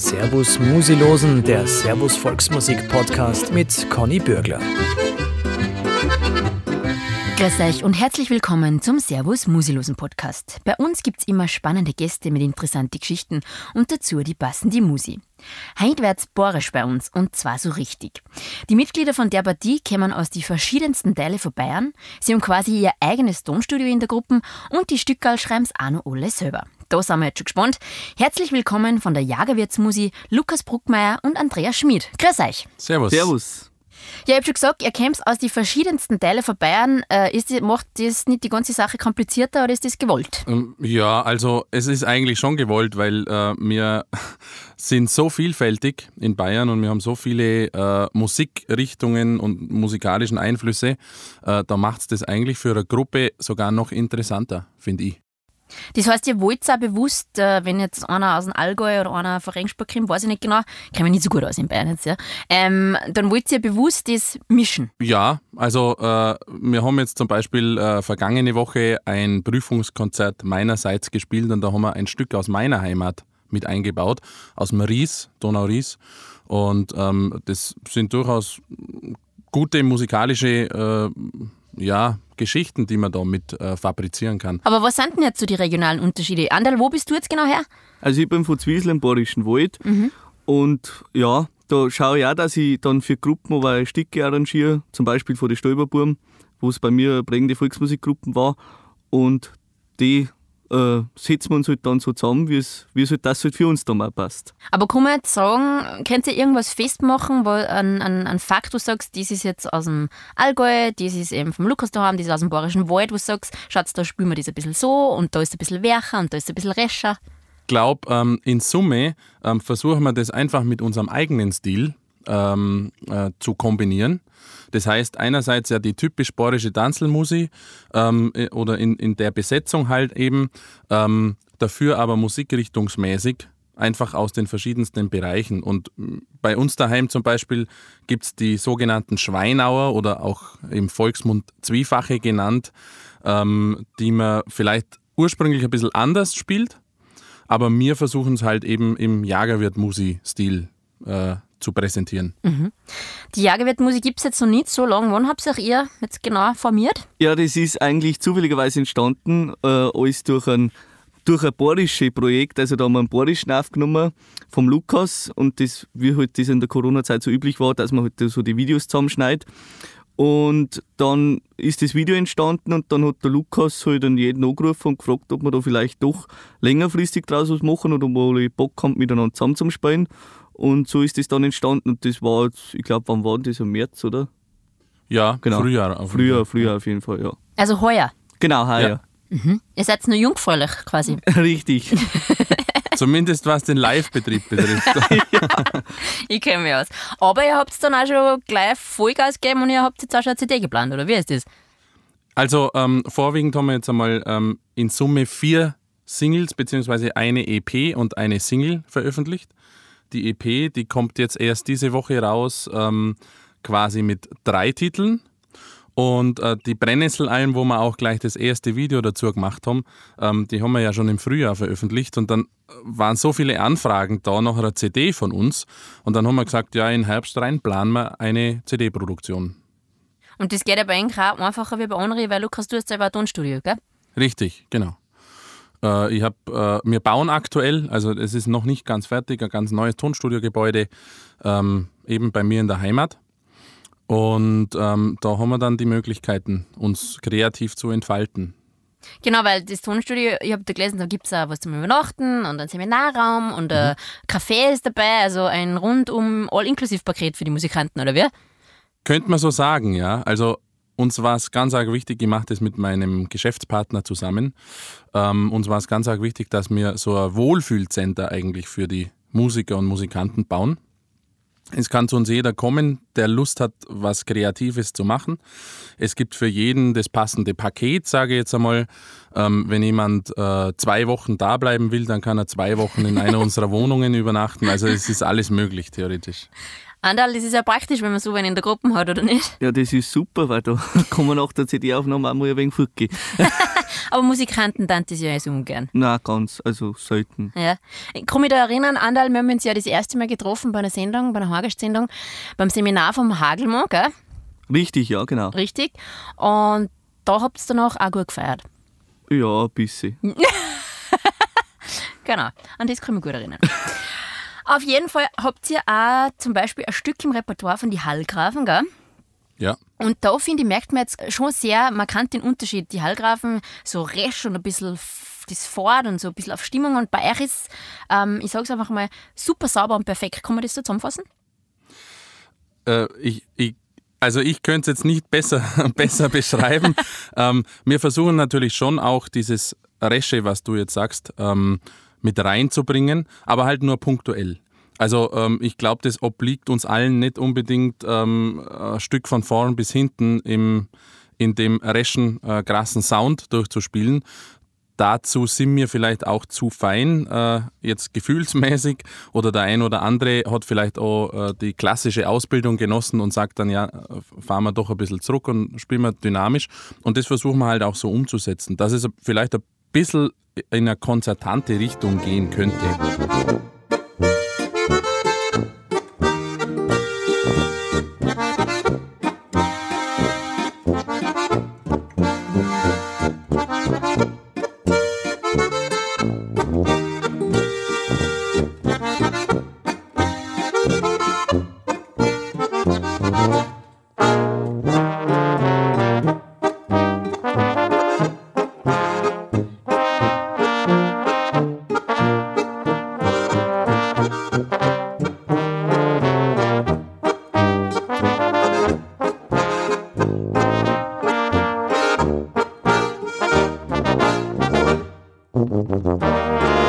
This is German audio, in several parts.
Servus Musilosen, der Servus Volksmusik Podcast mit Conny Bürgler. Grüß euch und herzlich willkommen zum Servus Musilosen Podcast. Bei uns gibt's immer spannende Gäste mit interessanten Geschichten und dazu die passende Musi. Heute wird's bohrisch bei uns und zwar so richtig. Die Mitglieder von der Partie kommen aus die verschiedensten Teile von Bayern. Sie haben quasi ihr eigenes Tonstudio in der Gruppe und die Stückerl schreiben's auch noch alle selber. Da sind wir jetzt schon gespannt. Herzlich willkommen von der Jagerwirtsmusi Lukas Bruckmeier und Andreas Schmid. Grüß euch. Servus. Servus. Ja, ich habe schon gesagt, ihr kommt aus den verschiedensten Teilen von Bayern. Äh, ist, macht das nicht die ganze Sache komplizierter oder ist das gewollt? Ähm, Ja, also es ist eigentlich schon gewollt, weil äh, wir sind so vielfältig in Bayern und wir haben so viele äh, Musikrichtungen und musikalischen Einflüsse. Äh, da macht es das eigentlich für eine Gruppe sogar noch interessanter, finde ich. Das heißt, ihr wollt auch bewusst, äh, wenn jetzt einer aus dem Allgäu oder einer von Regensburg kommt, weiß ich nicht genau, kenne mich nicht so gut aus in Bayern jetzt, ja, ähm, dann wollt ihr bewusst das mischen. Ja, also äh, wir haben jetzt zum Beispiel äh, vergangene Woche ein Prüfungskonzert meinerseits gespielt und da haben wir ein Stück aus meiner Heimat mit eingebaut, aus dem Ries, Donau-Ries. Und ähm, das sind durchaus gute musikalische äh, ja, Geschichten, die man da mit äh, fabrizieren kann. Aber was sind denn jetzt so die regionalen Unterschiede? Andal, wo bist du jetzt genau her? Also ich bin von Zwiesel im Bayerischen Wald und ja, da schaue ich auch, dass ich dann für Gruppen aber Stücke arrangiere, zum Beispiel von den Stolperburm, wo es bei mir eine prägende Volksmusikgruppen war und die äh, setzen wir uns halt dann so zusammen, wie es, halt das halt für uns dann auch passt. Aber kann man jetzt sagen, könnt ihr irgendwas festmachen, wo ein, ein, ein Fakt, wo du sagst, das ist jetzt aus dem Allgäu, das ist eben vom Lukas daheim, das ist aus dem Bayerischen Wald, wo du sagst, schaut, da spielen wir das ein bisschen so und da ist ein bisschen wärcher und da ist ein bisschen rescher. glaube, ähm, in Summe ähm, versuchen wir das einfach mit unserem eigenen Stil ähm, äh, zu kombinieren. Das heißt, einerseits ja die typisch borische Tanzelmusik ähm, äh, oder in, in der Besetzung halt eben, ähm, dafür aber musikrichtungsmäßig einfach aus den verschiedensten Bereichen. Und bei uns daheim zum Beispiel gibt es die sogenannten Schweinauer oder auch im Volksmund Zwiefache genannt, ähm, die man vielleicht ursprünglich ein bisschen anders spielt, aber wir versuchen es halt eben im Jagerwirt-Musi-Stil äh, zu präsentieren. Die Jagerwirt-Musik gibt es jetzt noch nicht so lange. Wann habt ihr ihr jetzt genau formiert? Ja, das ist eigentlich zufälligerweise entstanden, äh, alles durch ein, durch ein borisches Projekt. Also da haben wir einen borischen aufgenommen vom Lukas und das, wie halt das in der Corona-Zeit so üblich war, dass man halt so die Videos zusammenschneidet. Und dann ist das Video entstanden und dann hat der Lukas halt an jeden angerufen und gefragt, ob wir da vielleicht doch längerfristig draus was machen oder ob wir alle Bock haben, miteinander zusammen zu spielen. Und so ist das dann entstanden und das war jetzt, ich glaube, wann war das? Im März, oder? Ja, Genau. Frühjahr. auf Früher, Fall. früher auf jeden Fall, ja. Also heuer. Genau, heuer. Ihr seid nur jungfräulich quasi. Richtig. Zumindest was den Live-Betrieb betrifft. ich kenne mich aus. Aber ihr habt dann auch schon gleich Vollgas gegeben und ihr habt jetzt auch schon eine CD geplant, oder wie ist das? Also ähm, vorwiegend haben wir jetzt einmal ähm, in Summe vier Singles beziehungsweise eine EP und eine Single veröffentlicht. Die EP, die kommt jetzt erst diese Woche raus, ähm, quasi mit drei Titeln. Und äh, die Brennnesselalm, wo wir auch gleich das erste Video dazu gemacht haben, ähm, die haben wir ja schon im Frühjahr veröffentlicht. Und dann waren so viele Anfragen da nach einer CD von uns. Und dann haben wir gesagt, ja, in Herbst rein planen wir eine CD-Produktion. Und das geht aber eigentlich auch einfacher wie bei anderen, weil Lukas, du hast selber ein Tonstudio, gell? Richtig, genau. Äh, ich hab, äh, wir bauen aktuell, also es ist noch nicht ganz fertig, ein ganz neues Tonstudiogebäude, ähm, eben bei mir in der Heimat. Und ähm, da haben wir dann die Möglichkeiten, uns kreativ zu entfalten. Genau, weil das Tonstudio, ich habe da gelesen, da gibt es auch was zum Übernachten und einen Seminarraum und ein Café ist dabei, also ein rundum All-Inklusiv-Paket für die Musikanten, oder wie? Könnte man so sagen, ja. Also uns war es ganz arg wichtig, ich mache das mit meinem Geschäftspartner zusammen. Ähm, uns war es ganz arg wichtig, dass wir so ein Wohlfühlcenter eigentlich für die Musiker und Musikanten bauen. Es kann zu uns jeder kommen, der Lust hat, was Kreatives zu machen. Es gibt für jeden das passende Paket, sage ich jetzt einmal. Ähm, wenn jemand äh, zwei Wochen da bleiben will, dann kann er zwei Wochen in einer unserer Wohnungen übernachten. Also es ist alles möglich, theoretisch. Andal, das ist ja praktisch, wenn man so einen in der Gruppe hat, oder nicht? Ja, das ist super, weil da kann man nach der CD-Aufnahme auch mal ein wenig fortgehen. Aber Musikanten dann das ja so ungern. Na, ganz, also selten. Ja. Ich kann mich da erinnern, Andal, wir haben uns ja das erste Mal getroffen bei einer Sendung, bei einer Hagest-Sendung, beim Seminar vom Hagelmann, gell? Richtig, ja, genau. Richtig. Und da habt ihr dann auch, auch gut gefeiert. Ja, ein bisschen. Genau, an das kann ich mich gut erinnern. Auf jeden Fall habt ihr auch zum Beispiel ein Stück im Repertoire von die Hallgrafen, gell? Ja. Und da finde ich, merkt man jetzt schon sehr markant den Unterschied. Die Hallgrafen so resch und ein bisschen das fort und so ein bisschen auf Stimmung. Und bei euch ist, ähm, ich sage es einfach mal, super sauber und perfekt. Kann man das so zusammenfassen? Äh, ich, ich, also ich könnte es jetzt nicht besser, besser beschreiben. ähm, wir versuchen natürlich schon auch dieses Resche, was du jetzt sagst, ähm, mit reinzubringen, aber halt nur punktuell. Also ähm, ich glaube, das obliegt uns allen nicht unbedingt ähm, ein Stück von vorn bis hinten im, in dem reschen, äh, krassen Sound durchzuspielen. Dazu sind wir vielleicht auch zu fein, äh, jetzt gefühlsmäßig, oder der ein oder andere hat vielleicht auch äh, die klassische Ausbildung genossen und sagt dann, ja, äh, fahren wir doch ein bisschen zurück und spielen wir dynamisch. Und das versuchen wir halt auch so umzusetzen, dass es vielleicht ein bisschen in eine konzertante Richtung gehen könnte. Mm-hmm.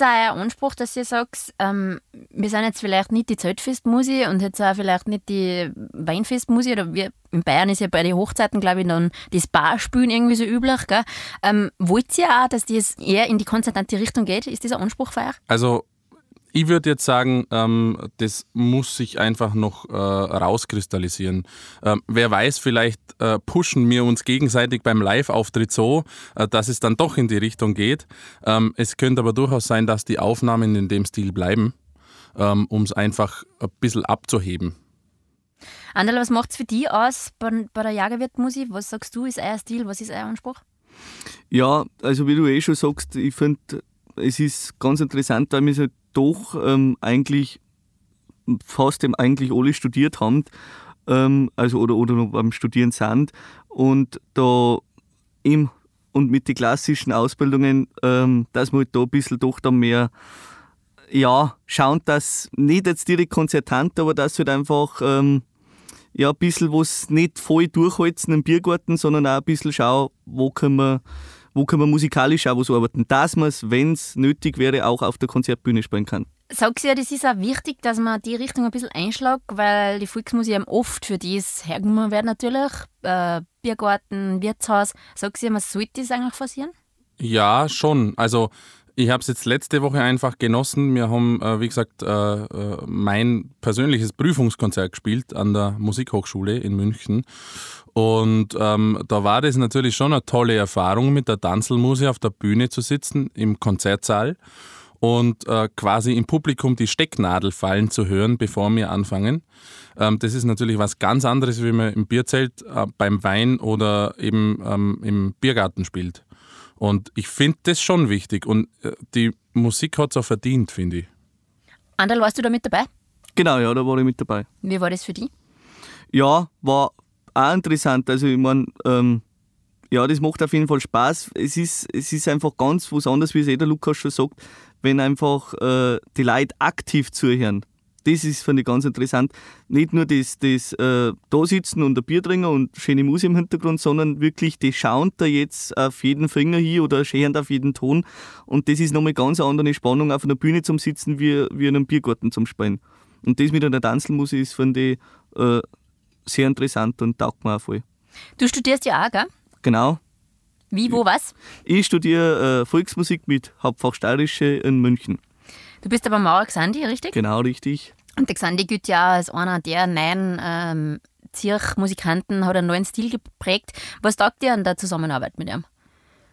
Das auch ein Anspruch, dass ihr sagt, ähm, wir sind jetzt vielleicht nicht die Zeltfestmusik und jetzt auch vielleicht nicht die Weinfestmusik oder wir, in Bayern ist ja bei den Hochzeiten, glaube ich, dann das Barspülen irgendwie so üblich. Gell? Ähm, wollt ihr auch, dass das eher in die konzertante Richtung geht? Ist ein Anspruch für euch? Also ich würde jetzt sagen, ähm, das muss sich einfach noch äh, rauskristallisieren. Ähm, wer weiß, vielleicht äh, pushen wir uns gegenseitig beim Live-Auftritt so, äh, dass es dann doch in die Richtung geht. Ähm, es könnte aber durchaus sein, dass die Aufnahmen in dem Stil bleiben, ähm, um es einfach ein bisschen abzuheben. Anderl, was macht es für dich aus bei, bei der Jagerwirt-Musik? Was sagst du, ist euer Stil? Was ist euer Anspruch? Ja, also wie du eh schon sagst, ich finde, es ist ganz interessant, weil wir so doch ähm, eigentlich fast eben eigentlich alle studiert haben, ähm, also oder, oder noch beim Studieren sind. Und da im und mit den klassischen Ausbildungen, ähm, dass man halt da ein bisschen doch dann mehr ja, schauen, dass nicht jetzt direkt konzertant, aber dass halt einfach ähm, ja, ein bisschen was nicht voll durchholzen im Biergarten, sondern auch ein bisschen schauen, wo können wir, wo können wir musikalisch auch was arbeiten, dass man es, wenn es nötig wäre, auch auf der Konzertbühne spielen kann. Sagst du ja, das ist auch wichtig, dass man die Richtung ein bisschen einschlägt, weil die Volksmusik eben oft für das hergenommen wird natürlich. Äh, Biergarten, Wirtshaus. Sagst du ja, man sollte das eigentlich forcieren? Ja, schon. Also ich habe es jetzt letzte Woche einfach genossen. Wir haben, äh, wie gesagt, äh, äh, mein persönliches Prüfungskonzert gespielt an der Musikhochschule in München. Und ähm, da war das natürlich schon eine tolle Erfahrung, mit der Tanzelmusik auf der Bühne zu sitzen im Konzertsaal und äh, quasi im Publikum die Stecknadel fallen zu hören, bevor wir anfangen. Ähm, das ist natürlich was ganz anderes, wie man im Bierzelt, äh, beim Wein oder eben ähm, im Biergarten spielt. Und ich finde das schon wichtig und äh, die Musik hat es auch verdient, finde ich. Andal, warst du da mit dabei? Genau, ja, da war ich mit dabei. Wie war das für dich? Ja, war auch interessant. Also ich meine, ähm, ja, das macht auf jeden Fall Spaß. Es ist, es ist einfach ganz was anderes, wie es eh der Lukas schon sagt, wenn einfach äh, die Leute aktiv zuhören. Das ist, finde ich, ganz interessant. Nicht nur das, das äh, da sitzen und ein Bier trinken und schöne Musik im Hintergrund, sondern wirklich, die schauen da jetzt auf jeden Finger hier oder scheren auf jeden Ton. Und das ist nochmal ganz eine andere Spannung, auf einer Bühne zum Sitzen wie, wie in einem Biergarten zum Spielen. Und das mit einer Tanzelmusik ist, finde ich, äh, sehr interessant und taugt mir auch voll. Du studierst ja auch, gell? Genau. Wie, wo, was? Ich studiere äh, Volksmusik mit Hauptfach Steirische in München. Du bist aber Mauer Xandi, richtig? Genau, richtig. Und der Xandi gilt ja als einer der neuen ähm, Zirchmusikanten, hat einen neuen Stil geprägt. Was taugt dir an der Zusammenarbeit mit ihm?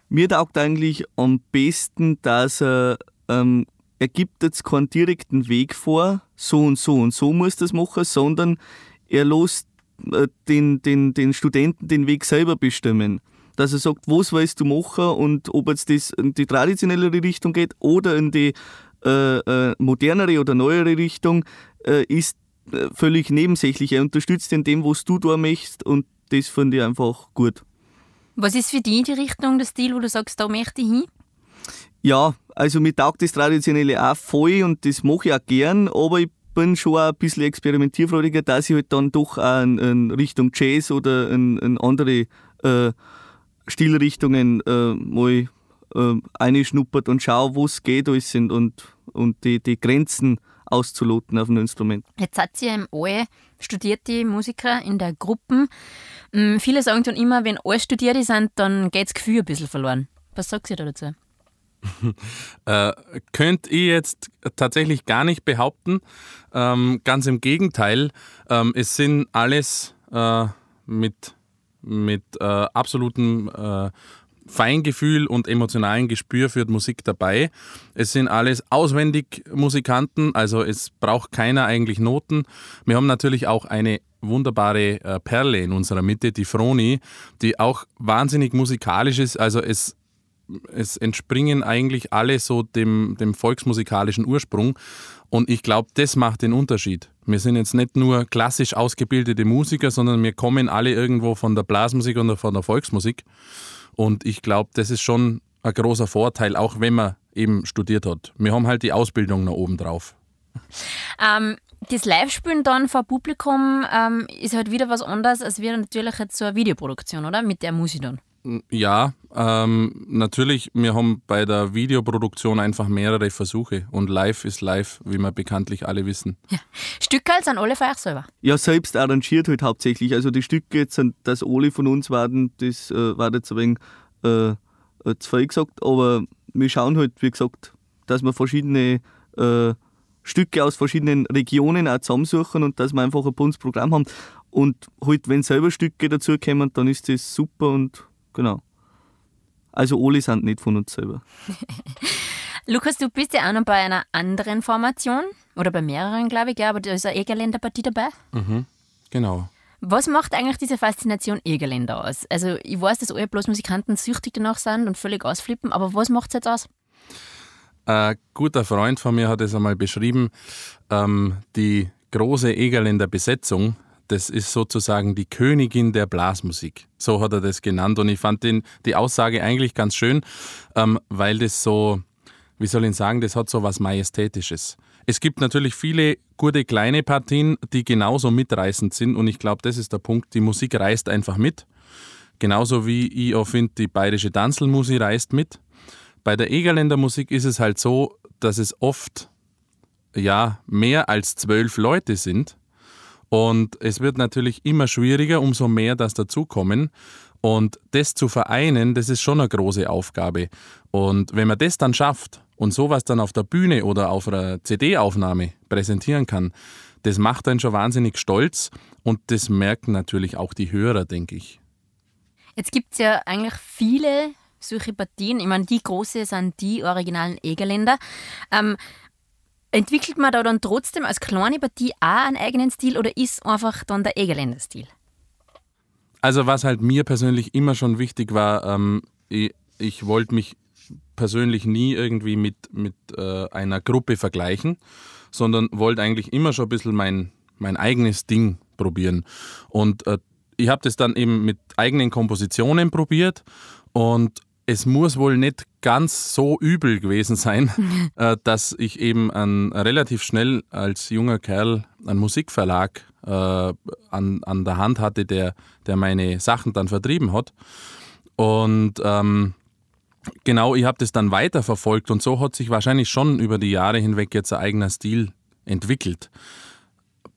Mir taugt eigentlich am besten, dass er, ähm, er gibt jetzt keinen direkten Weg vor, so und so und so muss das machen, sondern er lässt äh, den, den, den Studenten den Weg selber bestimmen. Dass er sagt, was willst du machen und ob jetzt das in die traditionellere Richtung geht oder in die äh, äh, modernere oder neuere Richtung, äh, ist äh, völlig nebensächlich. Er unterstützt in dem, was du da möchtest und das finde ich einfach gut. Was ist für dich die Richtung, der Stil, wo du sagst, da möchte ich hin? Ja, also mir taugt das Traditionelle auch voll und das mache ich auch gern, aber ich bin schon ein bisschen experimentierfreudiger, dass ich halt dann doch auch in, in Richtung Jazz oder in, in andere äh, Stilrichtungen äh, mal äh, einschnuppert und schaue, wo es geht alles sind und, und die, die Grenzen auszuloten auf einem Instrument. Jetzt seid ihr im alle studierte Musiker in der Gruppe. Mm, viele sagen dann immer, wenn alle Studierte sind, dann geht das Gefühl ein bisschen verloren. Was sagst du da dazu? äh, könnt ihr jetzt tatsächlich gar nicht behaupten. Ähm, ganz im Gegenteil, ähm, es sind alles äh, mit, mit äh, absolutem äh, Feingefühl und emotionalen Gespür für Musik dabei. Es sind alles auswendig Musikanten, also es braucht keiner eigentlich Noten. Wir haben natürlich auch eine wunderbare äh, Perle in unserer Mitte, die Froni, die auch wahnsinnig musikalisch ist. Also es es entspringen eigentlich alle so dem, dem volksmusikalischen Ursprung. Und ich glaube, das macht den Unterschied. Wir sind jetzt nicht nur klassisch ausgebildete Musiker, sondern wir kommen alle irgendwo von der Blasmusik oder von der Volksmusik. Und ich glaube, das ist schon ein großer Vorteil, auch wenn man eben studiert hat. Wir haben halt die Ausbildung noch oben drauf. Ähm, das Live-Spielen dann vor Publikum ähm, ist halt wieder was anderes, als wäre natürlich jetzt so eine Videoproduktion, oder? Mit der Musik dann. Ja, ähm, natürlich, wir haben bei der Videoproduktion einfach mehrere Versuche und live ist live, wie wir bekanntlich alle wissen. Ja. Stücke sind alle für euch selber? Ja, selbst arrangiert halt hauptsächlich. Also die Stücke jetzt sind, dass alle von uns waren, das äh, war jetzt ein wenig äh, zu viel gesagt, aber wir schauen halt, wie gesagt, dass wir verschiedene äh, Stücke aus verschiedenen Regionen auch zusammensuchen und dass wir einfach ein buntes Programm haben. Und halt, wenn selber Stücke dazukommen, dann ist das super und Genau. Also alle sind nicht von uns selber. Lukas, du bist ja auch noch bei einer anderen Formation oder bei mehreren, glaube ich, ja, aber da ist eine Egerländer-Partie dabei. Mhm, genau. Was macht eigentlich diese Faszination Egerländer aus? Also ich weiß, dass alle bloß Musikanten süchtig danach sind und völlig ausflippen, aber was macht es jetzt aus? Ein guter Freund von mir hat es einmal beschrieben, ähm, die große Egerländer Besetzung das ist sozusagen die Königin der Blasmusik. So hat er das genannt. Und ich fand den, die Aussage eigentlich ganz schön, ähm, weil das so, wie soll ich sagen, das hat so was Majestätisches. Es gibt natürlich viele gute kleine Partien, die genauso mitreißend sind. Und ich glaube, das ist der Punkt. Die Musik reißt einfach mit. Genauso wie ich auch finde, die bayerische Tanzelmusik reißt mit. Bei der Egerländer Musik ist es halt so, dass es oft ja mehr als zwölf Leute sind. Und es wird natürlich immer schwieriger, umso mehr das dazukommen. Und das zu vereinen, das ist schon eine große Aufgabe. Und wenn man das dann schafft und sowas dann auf der Bühne oder auf einer CD-Aufnahme präsentieren kann, das macht einen schon wahnsinnig stolz und das merken natürlich auch die Hörer, denke ich. Jetzt gibt es ja eigentlich viele solche Partien. Ich meine, die große sind die originalen Egerländer. Ähm, entwickelt man da dann trotzdem als kleine Partie auch einen eigenen Stil oder ist einfach dann der Egerländer Stil? Also was halt mir persönlich immer schon wichtig war, ähm, ich, ich wollte mich persönlich nie irgendwie mit, mit äh, einer Gruppe vergleichen, sondern wollte eigentlich immer schon ein bisschen mein, mein eigenes Ding probieren. Und äh, ich habe das dann eben mit eigenen Kompositionen probiert und es muss wohl nicht ganz so übel gewesen sein, äh, dass ich eben an, relativ schnell als junger Kerl einen Musikverlag äh, an, an der Hand hatte, der, der meine Sachen dann vertrieben hat. Und ähm, genau, ich habe das dann weiterverfolgt und so hat sich wahrscheinlich schon über die Jahre hinweg jetzt ein eigener Stil entwickelt.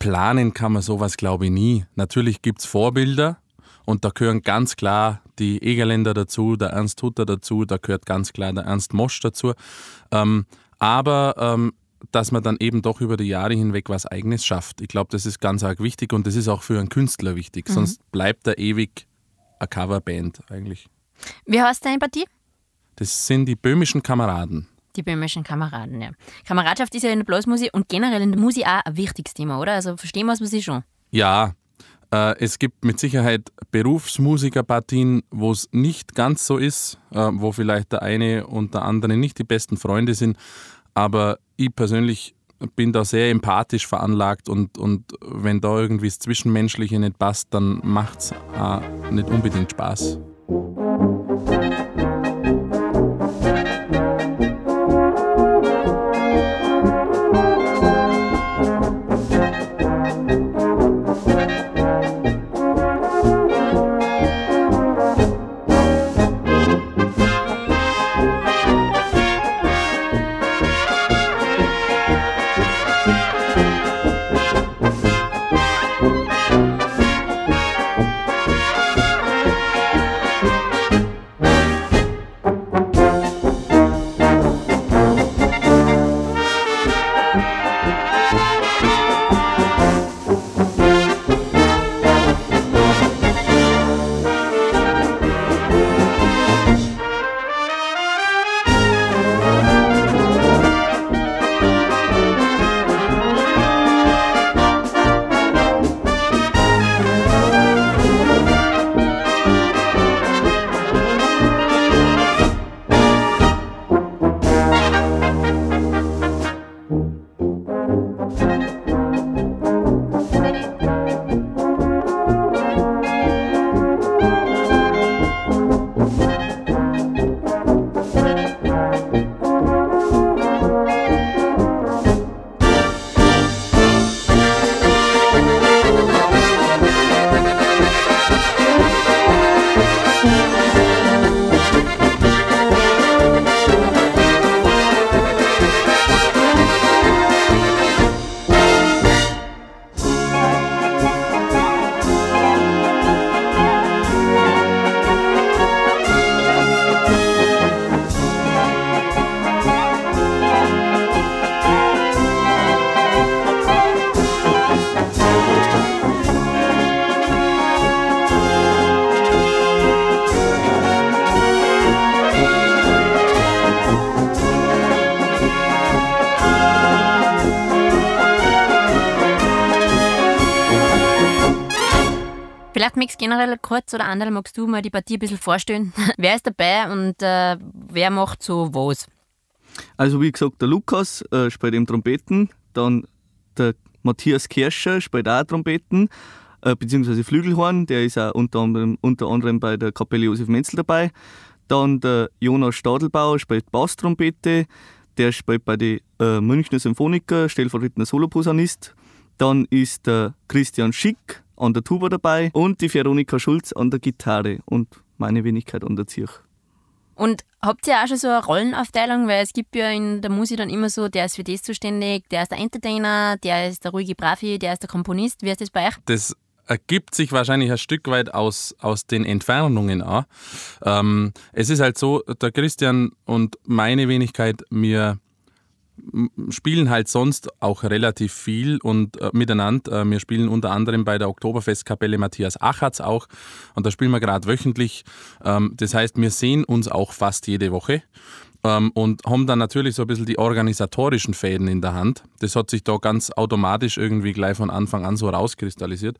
Planen kann man sowas, glaube ich, nie. Natürlich gibt es Vorbilder und da gehören ganz klar die Egerländer dazu, der Ernst Hutter dazu, da gehört ganz klar der Ernst Mosch dazu. Ähm, aber ähm, dass man dann eben doch über die Jahre hinweg was Eigenes schafft. Ich glaube, das ist ganz arg wichtig und das ist auch für einen Künstler wichtig. Mhm. Sonst bleibt er ewig eine Coverband eigentlich. Wie heißt deine Partie? Das sind die böhmischen Kameraden. Die böhmischen Kameraden, ja. Kameradschaft ist ja in der Blasmusik und generell in der Musik auch ein wichtiges Thema, oder? Also verstehen wir es schon. Ja, es gibt mit Sicherheit Berufsmusikerpartien, wo es nicht ganz so ist, äh, wo vielleicht der eine und der andere nicht die besten Freunde sind. Aber ich persönlich bin da sehr empathisch veranlagt und, und wenn da irgendwie das Zwischenmenschliche nicht passt, dann macht es nicht unbedingt Spaß. Generell kurz oder andere magst du mal die Partie ein bisschen vorstellen. wer ist dabei und äh, wer macht so was? Also wie gesagt, der Lukas äh, spielt eben Trompeten, dann der Matthias Kirscher spielt auch Trompeten, äh, beziehungsweise Flügelhorn, der ist auch unter anderem, unter anderem bei der Kapelle Josef Menzel dabei. Dann der Jonas Stadelbauer spielt Basstrompete, der spielt bei den äh, Münchner Symphoniker, stellvertretender Soloposaunist. Dann ist der Christian Schick an der Tuba dabei und die Veronika Schulz an der Gitarre und meine Wenigkeit an der Zirch. Und habt ihr auch schon so eine Rollenaufteilung? Weil es gibt ja in der Musik dann immer so, der ist für das zuständig, der ist der Entertainer, der ist der ruhige Bravi, der ist der Komponist. Wie ist das bei euch? Das ergibt sich wahrscheinlich ein Stück weit aus, aus den Entfernungen auch. Ähm, es ist halt so, der Christian und meine Wenigkeit, wir spielen halt sonst auch relativ viel und äh, miteinander. Äh, wir spielen unter anderem bei der Oktoberfestkapelle Matthias Achatz auch und da spielen wir gerade wöchentlich. Ähm, das heißt, wir sehen uns auch fast jede Woche ähm, und haben dann natürlich so ein bisschen die organisatorischen Fäden in der Hand. Das hat sich da ganz automatisch irgendwie gleich von Anfang an so rauskristallisiert.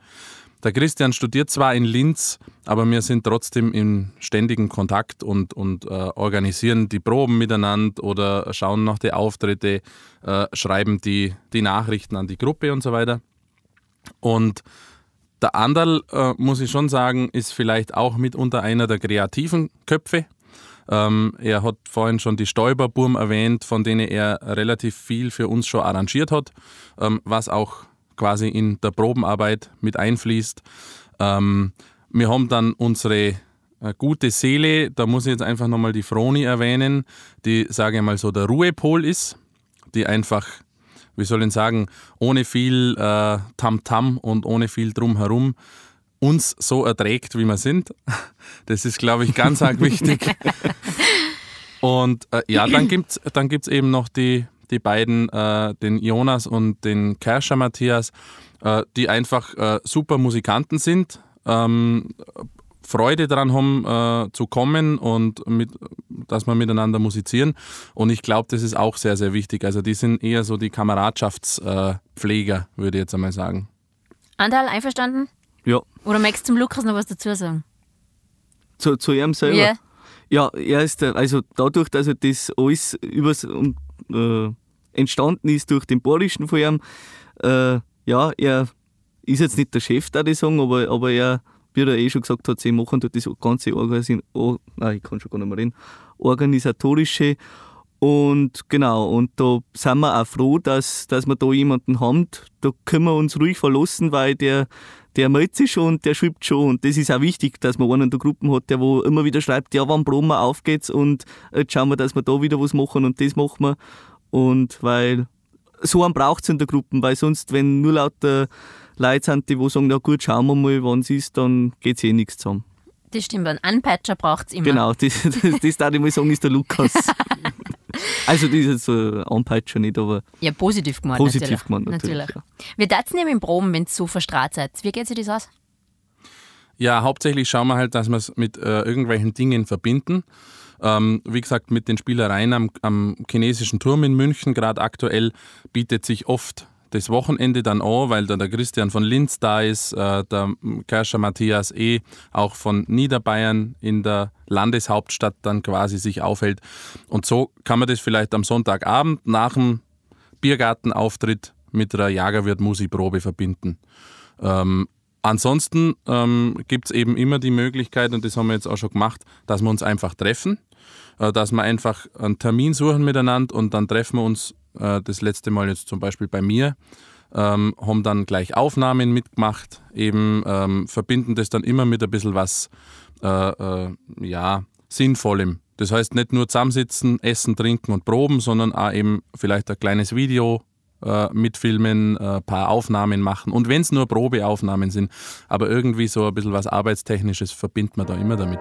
Der Christian studiert zwar in Linz, aber wir sind trotzdem in ständigem Kontakt und, und äh, organisieren die Proben miteinander oder schauen nach den Auftritte, äh, schreiben die, die Nachrichten an die Gruppe und so weiter. Und der Anderl, äh, muss ich schon sagen, ist vielleicht auch mitunter einer der kreativen Köpfe. Ähm, er hat vorhin schon die Stäuberburm erwähnt, von denen er relativ viel für uns schon arrangiert hat, ähm, was auch quasi in der Probenarbeit mit einfließt. Ähm, wir haben dann unsere äh, gute Seele, da muss ich jetzt einfach nochmal die Froni erwähnen, die, sage ich mal so, der Ruhepol ist, die einfach, wie soll ich sagen, ohne viel äh, Tamtam -Tam und ohne viel Drumherum uns so erträgt, wie wir sind. Das ist, glaube ich, ganz arg wichtig. Und äh, ja, dann gibt es dann gibt's eben noch die, die beiden, äh, den Jonas und den Kerscher Matthias, äh, die einfach äh, super Musikanten sind, ähm, Freude daran haben äh, zu kommen und mit, dass wir miteinander musizieren. Und ich glaube, das ist auch sehr, sehr wichtig. Also die sind eher so die Kameradschaftspfleger, würde ich jetzt einmal sagen. Andal, einverstanden? Ja. Oder möchtest du zum Lukas noch was dazu sagen? Zu, zu ihm selber? Ja. Ja, er ist, der- also dadurch, dass er das alles übers, um, äh, entstanden ist durch den Borischen von ihm, äh, ja, er ist jetzt nicht der Chef, da ich sagen, aber, aber er, wie er eh schon gesagt hat, sie machen dort das ganze Organis oh, nein, ich kann schon gar nicht mehr reden, organisatorische und genau, und da sind wir auch froh, dass, dass wir da jemanden haben. Da können wir uns ruhig verlassen, weil der, der meldet sich schon und der schreibt schon. Und das ist auch wichtig, dass man einen in der Gruppe hat, der wo immer wieder schreibt, ja, wann proben wir, auf geht's und jetzt schauen wir, dass wir da wieder was machen und das machen wir. Und weil so einen braucht es in der Gruppe, weil sonst, wenn nur lauter Leute sind, die wo sagen, na gut, schauen wir mal, wann es ist, dann geht's eh nichts zusammen. Das stimmt, einen Anpeitscher braucht es immer. Genau, das, das, das darf ich mal sagen, ist der Lukas. also das ist jetzt so ein Anpeitscher nicht, aber Ja, positiv gemeint. Positiv natürlich. gemeint, natürlich, ja. Wir daten eben im Proben, wenn ihr so verstrahlt seid. Wie geht sich das aus? Ja, hauptsächlich schauen wir halt, dass wir es mit äh, irgendwelchen Dingen verbinden. Ähm, wie gesagt, mit den Spielereien am, am chinesischen Turm in München, gerade aktuell, bietet sich oft das Wochenende dann an, weil da der Christian von Linz da ist, äh, der Kerscher Matthias eh auch von Niederbayern in der Landeshauptstadt dann quasi sich aufhält. Und so kann man das vielleicht am Sonntagabend nach dem Biergartenauftritt mit der Jagerwirt-Musikprobe verbinden. Ähm, ansonsten ähm, gibt es eben immer die Möglichkeit, und das haben wir jetzt auch schon gemacht, dass wir uns einfach treffen, dass wir einfach einen Termin suchen miteinander und dann treffen wir uns äh, das letzte Mal jetzt zum Beispiel bei mir, ähm, haben dann gleich Aufnahmen mitgemacht, eben ähm, verbinden das dann immer mit ein bisschen was äh, äh, ja, Sinnvollem. Das heißt nicht nur zusammensitzen, essen, trinken und proben, sondern auch eben vielleicht ein kleines Video äh, mitfilmen, ein äh, paar Aufnahmen machen. Und wenn es nur Probeaufnahmen sind, aber irgendwie so ein bisschen was Arbeitstechnisches verbindet man da immer damit.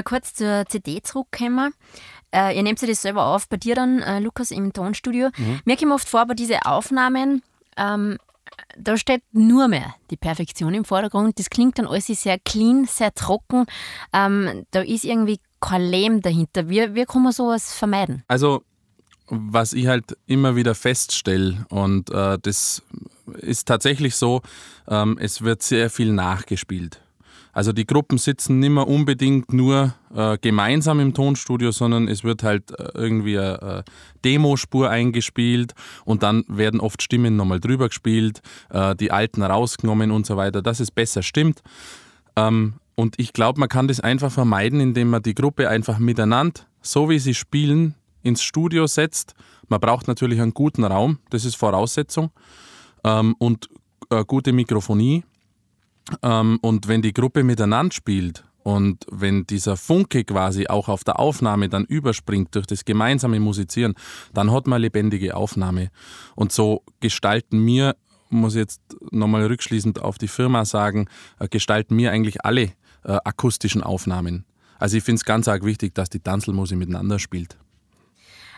Nochmal kurz zur CD zurückkommen. Äh, ihr nehmt sich das selber auf, bei dir dann, äh, Lukas, im Tonstudio. Mhm. Mir kommt oft vor, bei diesen Aufnahmen, ähm, da steht nur mehr die Perfektion im Vordergrund. Das klingt dann alles sehr clean, sehr trocken. Ähm, da ist irgendwie kein Leben dahinter. Wie, wie kann man sowas vermeiden? Also, was ich halt immer wieder feststelle, und äh, das ist tatsächlich so, ähm, es wird sehr viel nachgespielt. Also die Gruppen sitzen nicht mehr unbedingt nur äh, gemeinsam im Tonstudio, sondern es wird halt äh, irgendwie eine Demospur eingespielt und dann werden oft Stimmen nochmal drüber gespielt, äh, die alten rausgenommen und so weiter, dass es besser stimmt. Ähm, und ich glaube, man kann das einfach vermeiden, indem man die Gruppe einfach miteinander, so wie sie spielen, ins Studio setzt. Man braucht natürlich einen guten Raum, das ist Voraussetzung, ähm, und äh, gute Mikrofonie ähm, und wenn die Gruppe miteinander spielt und wenn dieser Funke quasi auch auf der Aufnahme dann überspringt durch das gemeinsame Musizieren, dann hat man lebendige Aufnahme. Und so gestalten mir, muss ich jetzt nochmal rückschließend auf die Firma sagen, äh, gestalten mir eigentlich alle äh, akustischen Aufnahmen. Also ich finde es ganz arg wichtig, dass die Tanzelmusik miteinander spielt.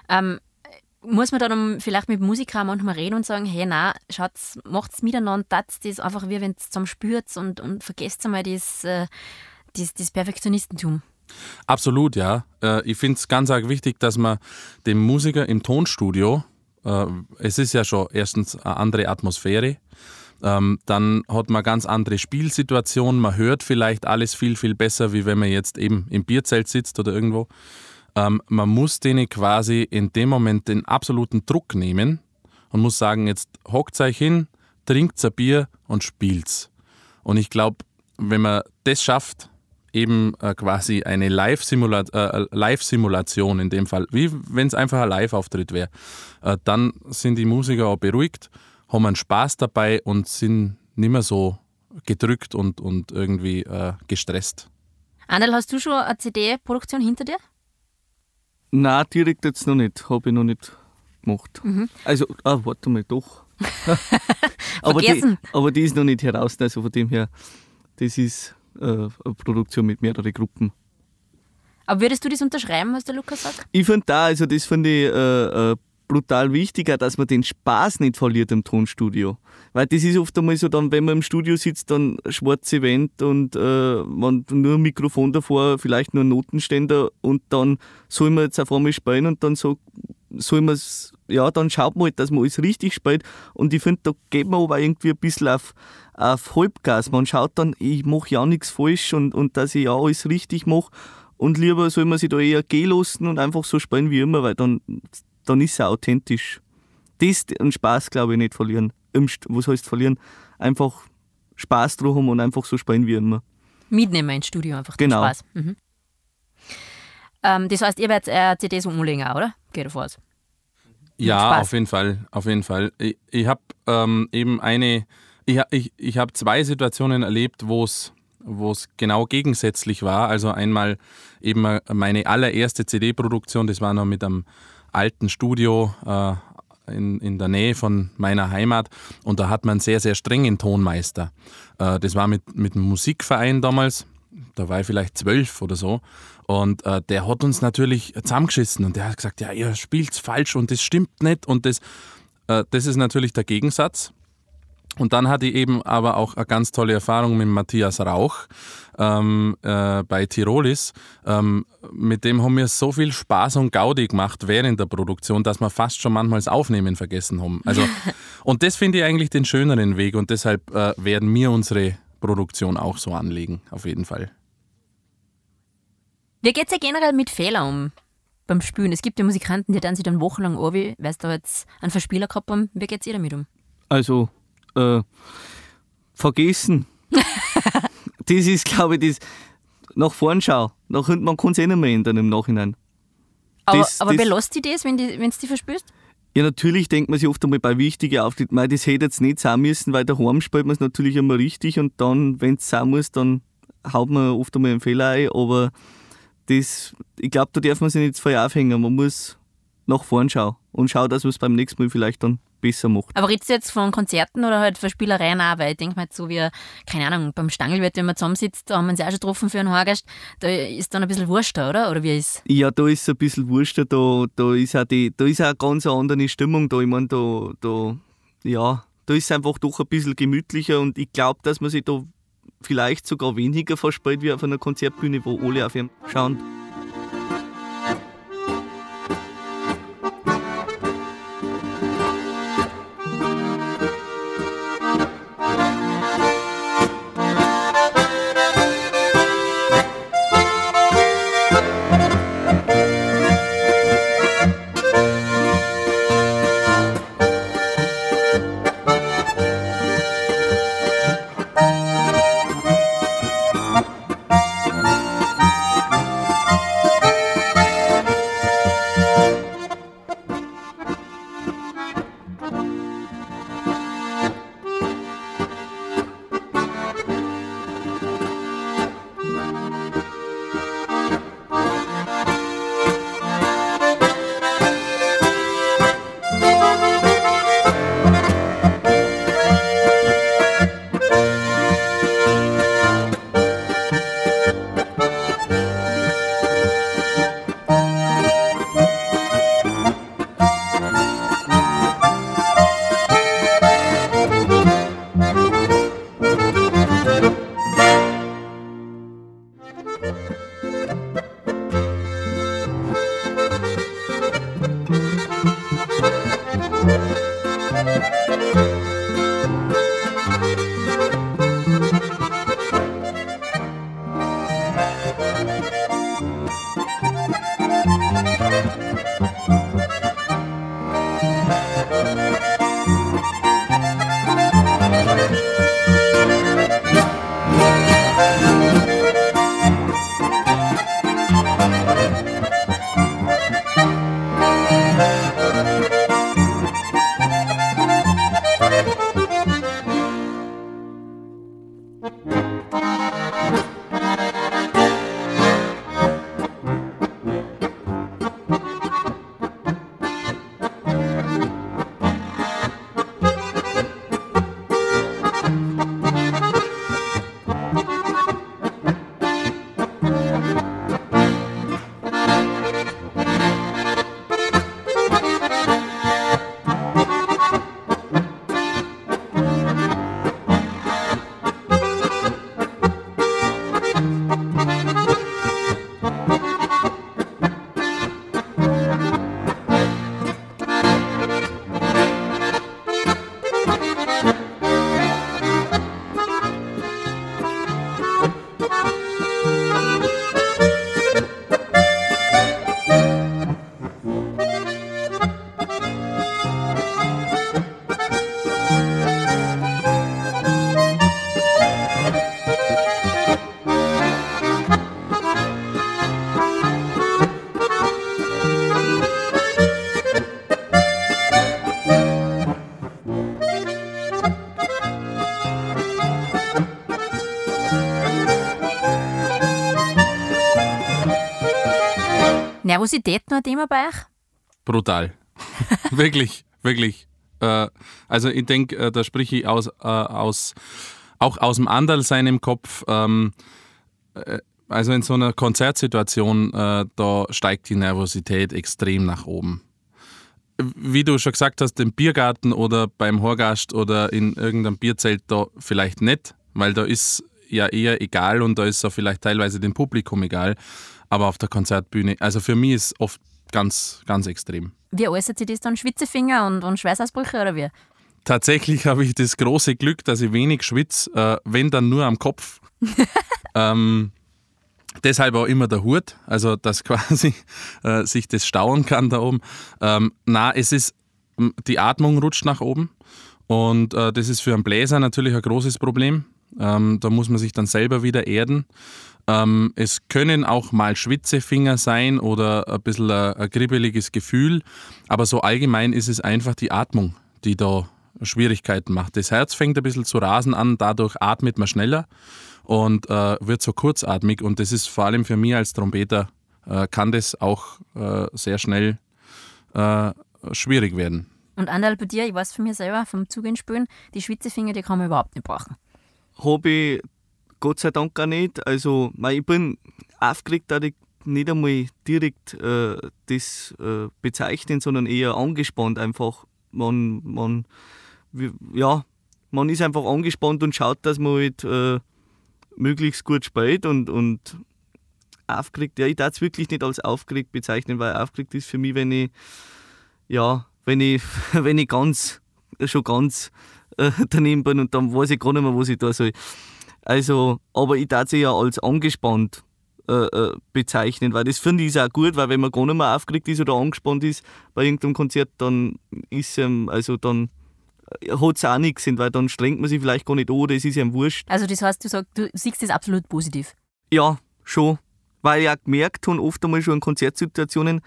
Ähm, muss man dann vielleicht mit Musikern manchmal reden und sagen, hey, na, schaut, macht's miteinander, tat das einfach, wie wenn es zusammen spürt und, und vergesst einmal das, äh, das, das Perfektionistentum. Absolut, ja. Äh, ich finde es ganz arg wichtig, dass man dem Musiker im Tonstudio, äh, es ist ja schon erstens eine andere Atmosphäre, ähm, dann hat man ganz andere Spielsituationen, man hört vielleicht alles viel, viel besser, wie wenn man jetzt eben im Bierzelt sitzt oder irgendwo. Ähm, man muss denen quasi in dem Moment den absoluten Druck nehmen und muss sagen, jetzt hockt euch hin, trinkt ein Bier und spielt's. Und ich glaube, wenn man das schafft, eben äh, quasi eine Live-Simulation, äh, Live in dem Fall, wie wenn es einfach ein Live-Auftritt wäre, äh, dann sind die Musiker auch beruhigt, haben einen Spaß dabei und sind nicht mehr so gedrückt und, und irgendwie äh, gestresst. Annel, hast du schon eine CD-Produktion hinter dir? Nein, direkt jetzt noch nicht. Habe ich noch nicht gemacht. Mhm. Also, ah, warte mal, doch. aber, die, aber die ist noch nicht heraus. Also von dem her, das ist äh, eine Produktion mit mehreren Gruppen. Aber würdest du das unterschreiben, was der Lukas sagt? Ich finde da, also das finde ich äh, äh, brutal wichtiger, dass man den Spaß nicht verliert im Tonstudio. Weil das ist oft einmal so, dann, wenn man im Studio sitzt, dann schwarze Wand und äh, man nur ein Mikrofon davor, vielleicht nur ein Notenständer und dann soll man jetzt auf einmal spielen und dann so soll man es, ja, dann schaut man halt, dass man alles richtig spielt. Und ich finde, da geht man aber irgendwie ein bisschen auf, auf Halbgas. Man schaut dann, ich mache ja nichts falsch und, und dass ich ja alles richtig mache. Und lieber soll man sich da eher gehen lassen und einfach so spielen wie immer, weil dann dann ist er authentisch. Das und Spaß, glaube ich, nicht verlieren. Was heißt verlieren? Einfach Spaß drauf haben und einfach so spielen wie immer. Mitnehmen ins Studio einfach genau. Spaß. Mhm. Ähm, das heißt, ihr werdet äh, CDs umlegen, oder? Geht davor aus. Ja, auf jeden Fall, auf jeden Fall. Ich, ich habe ähm, eben eine, ich, ich, ich habe zwei Situationen erlebt, wo es wo es genau gegensätzlich war. Also einmal eben meine allererste CD-Produktion, das war noch mit einem alten Studio äh, in, in der Nähe von meiner Heimat und da hat man sehr, sehr strengen Tonmeister. Äh, das war mit, mit einem Musikverein damals, da war ich vielleicht zwölf oder so. Und äh, der hat uns natürlich zusammengeschissen und der hat gesagt, ja, ihr spielt's falsch und das stimmt nicht. Und das, äh, das ist natürlich der Gegensatz. Und dann hatte ich eben aber auch eine ganz tolle Erfahrung mit Matthias Rauch ähm, äh, bei Tirolis. Ähm, mit dem haben wir so viel Spaß und Gaudi gemacht während der Produktion, dass wir fast schon manchmal das Aufnehmen vergessen haben. Also, und das finde ich eigentlich den schöneren Weg und deshalb äh, werden wir unsere Produktion auch so anlegen, auf jeden Fall. Wie geht es ja generell mit Fehlern um beim Spielen? Es gibt ja Musikanten, die dann sich dann wochenlang an, weil sie da jetzt einen Verspieler gehabt haben. Wie geht es ihr damit um? Also äh, vergessen. das ist, glaube ich, das nach vorn schau. Nach hinten, man kann es eh nicht mehr ändern im Nachhinein. Aber, das, aber das, belässt dich das, wenn du die, die verspürst? Ja, natürlich denkt man sich oft einmal bei wichtigen Auftritten, das hätte jetzt nicht sein müssen, weil daheim spielt man es natürlich immer richtig und dann, wenn es sein muss, dann haut man oft einmal einen Fehler ein, aber das, ich glaube, da darf man sich nicht zu aufhängen. Man muss nach vorn schauen und schauen, dass man es beim nächsten Mal vielleicht dann besser macht. Aber redest du jetzt von Konzerten oder halt von Spielereien auch? Weil ich denke mal, so wie, keine Ahnung, beim Stangelwirt, wenn man zusammensitzt, da haben wir uns auch schon getroffen für einen Horgast, da ist dann ein bisschen Wurscht da, oder? Oder wie ist Ja, da ist es ein bisschen Wurscht, da, da, ist auch die, da ist auch eine ganz andere Stimmung da. Ich meine, da, da, ja, da ist es einfach doch ein bisschen gemütlicher und ich glaube, dass man sich da vielleicht sogar weniger verspielt wie auf einer Konzertbühne, wo alle auf ihn schauen. Nervosität noch ein Thema bei euch? Brutal. wirklich, wirklich. Äh, also ich denke, äh, da spreche ich aus, äh, aus, auch aus dem Anderlsein im Kopf. Ähm, äh, also in so einer Konzertsituation, äh, da steigt die Nervosität extrem nach oben. Wie du schon gesagt hast, im Biergarten oder beim Horgast oder in irgendeinem Bierzelt da vielleicht nicht, weil da ist ja eher egal und da ist auch vielleicht teilweise dem Publikum egal aber auf der Konzertbühne, also für mich ist oft ganz, ganz extrem. Wie äußert sich das dann? Schwitzefinger und, und Schweißausbrüche oder wie? Tatsächlich habe ich das große Glück, dass ich wenig schwitze, äh, wenn dann nur am Kopf. ähm, deshalb auch immer der Hut, also dass quasi äh, sich das stauen kann da oben. Ähm, na, es ist, die Atmung rutscht nach oben und äh, das ist für einen Bläser natürlich ein großes Problem. Ähm, da muss man sich dann selber wieder erden. Ähm, es können auch mal Schwitzefinger sein oder ein bisschen ein, ein kribbeliges Gefühl, aber so allgemein ist es einfach die Atmung, die da Schwierigkeiten macht. Das Herz fängt ein bisschen zu rasen an, dadurch atmet man schneller und äh, wird so kurzatmig und das ist vor allem für mich als Trompeter, äh, kann das auch äh, sehr schnell äh, schwierig werden. Und Andal, bei dir, ich weiß von mir selber, vom Zugenspielen, die Schwitzefinger, die kann man überhaupt nicht brauchen. Habe ich Gott sei Dank auch nicht. Also, ich bin aufgeregt, da ich nicht einmal direkt äh, das äh, bezeichnen, sondern eher angespannt einfach. Man, man, ja, man ist einfach angespannt und schaut, dass man halt äh, möglichst gut spielt und, und aufgeregt. Ja, ich darf es wirklich nicht als aufgeregt bezeichnen, weil aufgeregt ist für mich, wenn ich, ja, wenn ich, wenn ich ganz, schon ganz äh, daneben bin und dann weiß ich gar nicht mehr, was ich da soll. Also, aber ich darf sie ja als angespannt äh, äh, bezeichnen, weil das finde ich auch gut, weil wenn man gar nicht mehr aufgeregt ist oder angespannt ist bei irgendeinem Konzert, dann ist ähm, also dann äh, hat es auch nichts, weil dann strengt man sich vielleicht gar nicht an, das ist ja wurscht. Also das heißt, du sagst, du siehst das absolut positiv? Ja, schon. Weil ich auch gemerkt habe, oft einmal schon in Konzertsituationen,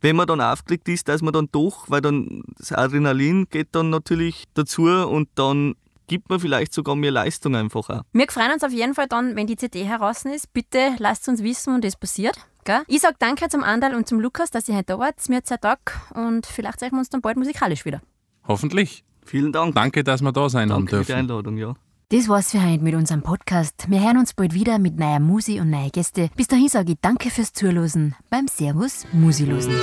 wenn man dann aufgelegt ist, dass man dann doch, weil dann das Adrenalin geht dann natürlich dazu und dann gibt man vielleicht sogar mehr Leistung einfach auch. Wir freuen uns auf jeden Fall dann, wenn die CD heraus ist. Bitte lasst uns wissen, wann das passiert. Gell? Ich sage danke zum Andal und zum Lukas, dass ihr heute da wart. Mir hat sehr Tag und vielleicht sehen wir uns dann bald musikalisch wieder. Hoffentlich. Vielen Dank. Danke, dass wir da sein Danke haben dürfen. für die Einladung, ja. Das war's für heute mit unserem Podcast. Wir hören uns bald wieder mit neuer Musi und neuen Gäste. Bis dahin sage ich danke fürs Zuhören beim Servus Musilosen.